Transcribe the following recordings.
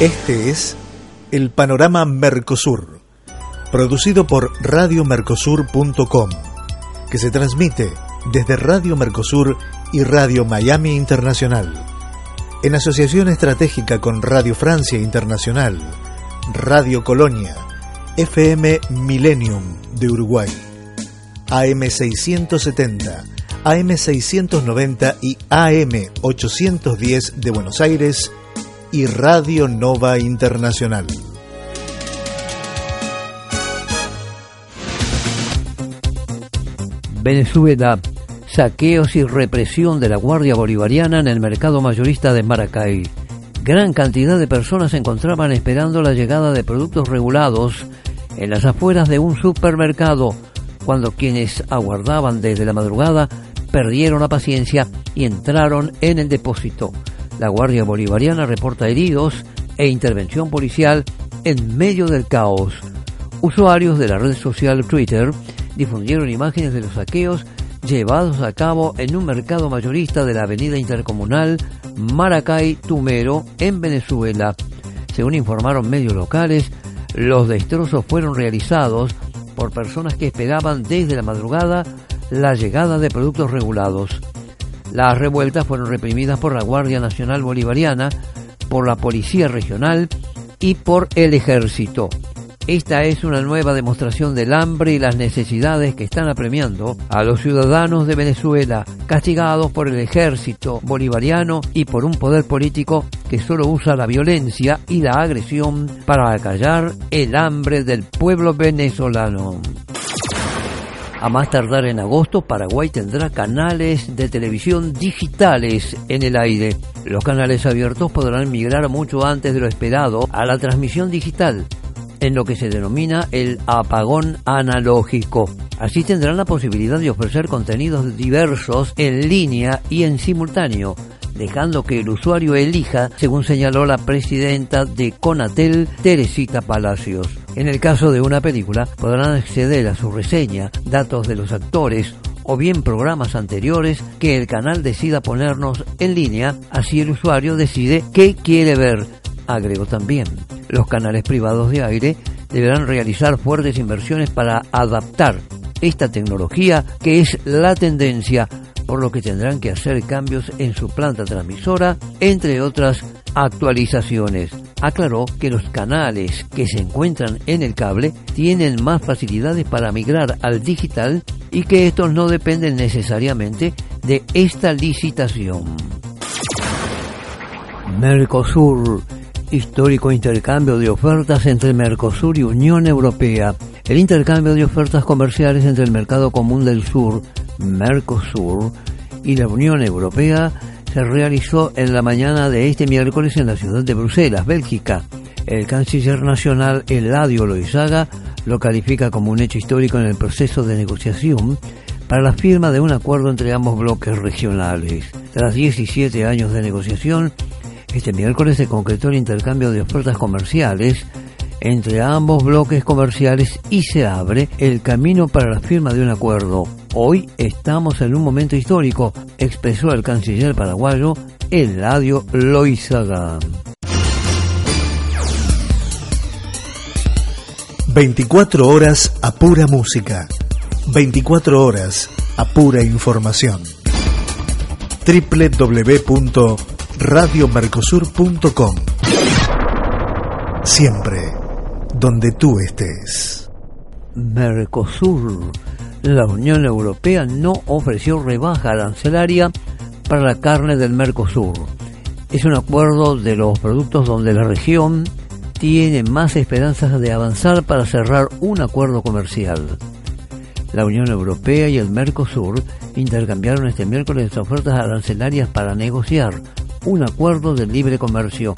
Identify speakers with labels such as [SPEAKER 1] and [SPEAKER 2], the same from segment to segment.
[SPEAKER 1] Este es el panorama Mercosur, producido por radiomercosur.com, que se transmite desde Radio Mercosur y Radio Miami Internacional, en asociación estratégica con Radio Francia Internacional, Radio Colonia, FM Millennium de Uruguay, AM670, AM690 y AM810 de Buenos Aires y Radio Nova Internacional.
[SPEAKER 2] Venezuela, saqueos y represión de la Guardia Bolivariana en el mercado mayorista de Maracay. Gran cantidad de personas se encontraban esperando la llegada de productos regulados en las afueras de un supermercado, cuando quienes aguardaban desde la madrugada perdieron la paciencia y entraron en el depósito. La Guardia Bolivariana reporta heridos e intervención policial en medio del caos. Usuarios de la red social Twitter difundieron imágenes de los saqueos llevados a cabo en un mercado mayorista de la avenida intercomunal Maracay Tumero en Venezuela. Según informaron medios locales, los destrozos fueron realizados por personas que esperaban desde la madrugada la llegada de productos regulados. Las revueltas fueron reprimidas por la Guardia Nacional Bolivariana, por la Policía Regional y por el Ejército. Esta es una nueva demostración del hambre y las necesidades que están apremiando a los ciudadanos de Venezuela, castigados por el ejército bolivariano y por un poder político que solo usa la violencia y la agresión para acallar el hambre del pueblo venezolano. A más tardar en agosto, Paraguay tendrá canales de televisión digitales en el aire. Los canales abiertos podrán migrar mucho antes de lo esperado a la transmisión digital, en lo que se denomina el apagón analógico. Así tendrán la posibilidad de ofrecer contenidos diversos en línea y en simultáneo, dejando que el usuario elija, según señaló la presidenta de Conatel, Teresita Palacios. En el caso de una película, podrán acceder a su reseña, datos de los actores o bien programas anteriores que el canal decida ponernos en línea, así el usuario decide qué quiere ver. Agregó también, los canales privados de aire deberán realizar fuertes inversiones para adaptar esta tecnología que es la tendencia, por lo que tendrán que hacer cambios en su planta transmisora, entre otras actualizaciones. Aclaró que los canales que se encuentran en el cable tienen más facilidades para migrar al digital y que estos no dependen necesariamente de esta licitación. Mercosur, histórico intercambio de ofertas entre Mercosur y Unión Europea. El intercambio de ofertas comerciales entre el Mercado Común del Sur, Mercosur, y la Unión Europea se realizó en la mañana de este miércoles en la ciudad de Bruselas, Bélgica. El canciller nacional Eladio Loizaga lo califica como un hecho histórico en el proceso de negociación para la firma de un acuerdo entre ambos bloques regionales. Tras 17 años de negociación, este miércoles se concretó el intercambio de ofertas comerciales entre ambos bloques comerciales y se abre el camino para la firma de un acuerdo. Hoy estamos en un momento histórico, expresó el canciller paraguayo Eladio Loizaga.
[SPEAKER 1] 24 horas a pura música. 24 horas a pura información. www.radiomercosur.com Siempre donde tú estés.
[SPEAKER 2] Mercosur. La Unión Europea no ofreció rebaja arancelaria para la carne del Mercosur. Es un acuerdo de los productos donde la región tiene más esperanzas de avanzar para cerrar un acuerdo comercial. La Unión Europea y el Mercosur intercambiaron este miércoles ofertas arancelarias para negociar un acuerdo de libre comercio,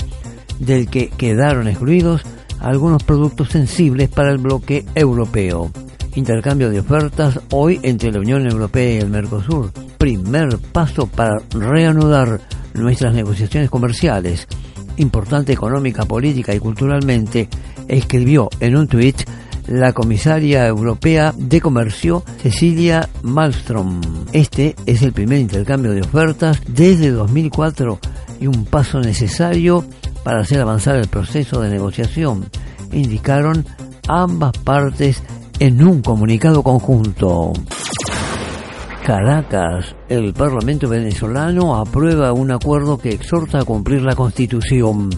[SPEAKER 2] del que quedaron excluidos algunos productos sensibles para el bloque europeo. Intercambio de ofertas hoy entre la Unión Europea y el Mercosur. Primer paso para reanudar nuestras negociaciones comerciales. Importante económica, política y culturalmente, escribió en un tuit la comisaria europea de comercio Cecilia Malmström. Este es el primer intercambio de ofertas desde 2004 y un paso necesario para hacer avanzar el proceso de negociación, indicaron ambas partes en un comunicado conjunto. Caracas, el Parlamento venezolano aprueba un acuerdo que exhorta a cumplir la Constitución.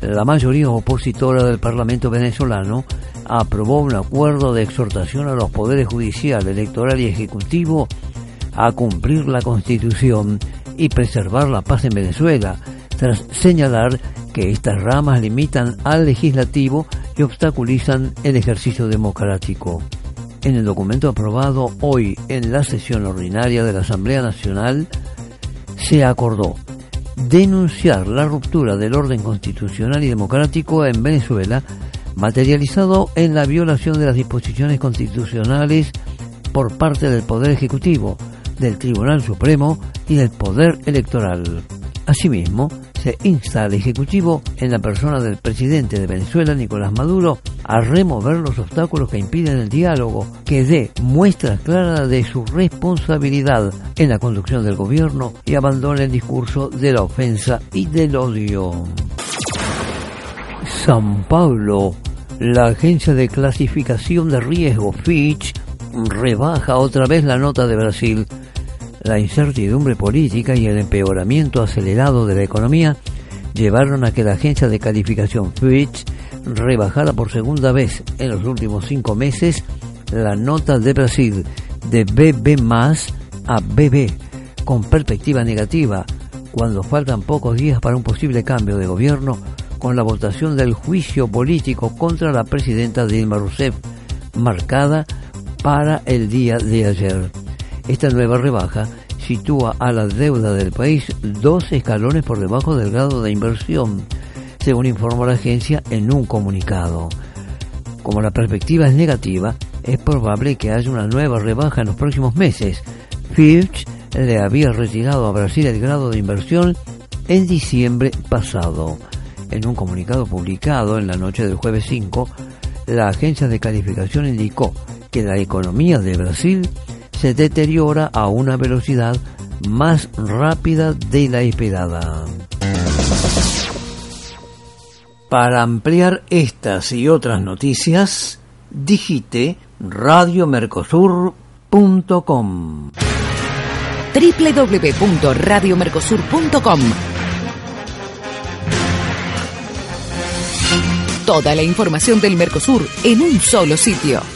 [SPEAKER 2] La mayoría opositora del Parlamento venezolano aprobó un acuerdo de exhortación a los poderes judicial, electoral y ejecutivo a cumplir la Constitución y preservar la paz en Venezuela, tras señalar que estas ramas limitan al legislativo y obstaculizan el ejercicio democrático. En el documento aprobado hoy en la sesión ordinaria de la Asamblea Nacional, se acordó denunciar la ruptura del orden constitucional y democrático en Venezuela, materializado en la violación de las disposiciones constitucionales por parte del Poder Ejecutivo, del Tribunal Supremo y del Poder Electoral. Asimismo, se insta al Ejecutivo, en la persona del presidente de Venezuela, Nicolás Maduro, a remover los obstáculos que impiden el diálogo, que dé muestra clara de su responsabilidad en la conducción del gobierno y abandone el discurso de la ofensa y del odio. San Pablo, la agencia de clasificación de riesgo Fitch rebaja otra vez la nota de Brasil la incertidumbre política y el empeoramiento acelerado de la economía llevaron a que la agencia de calificación Fitch rebajara por segunda vez en los últimos cinco meses la nota de Brasil de BB más a BB con perspectiva negativa cuando faltan pocos días para un posible cambio de gobierno con la votación del juicio político contra la presidenta Dilma Rousseff marcada para el día de ayer. Esta nueva rebaja sitúa a la deuda del país dos escalones por debajo del grado de inversión, según informó la agencia en un comunicado. Como la perspectiva es negativa, es probable que haya una nueva rebaja en los próximos meses. Fitch le había retirado a Brasil el grado de inversión en diciembre pasado. En un comunicado publicado en la noche del jueves 5, la agencia de calificación indicó que la economía de Brasil se deteriora a una velocidad más rápida de la esperada. Para ampliar estas y otras noticias, digite radiomercosur.com
[SPEAKER 3] www.radiomercosur.com Toda la información del Mercosur en un solo sitio.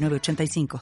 [SPEAKER 3] 85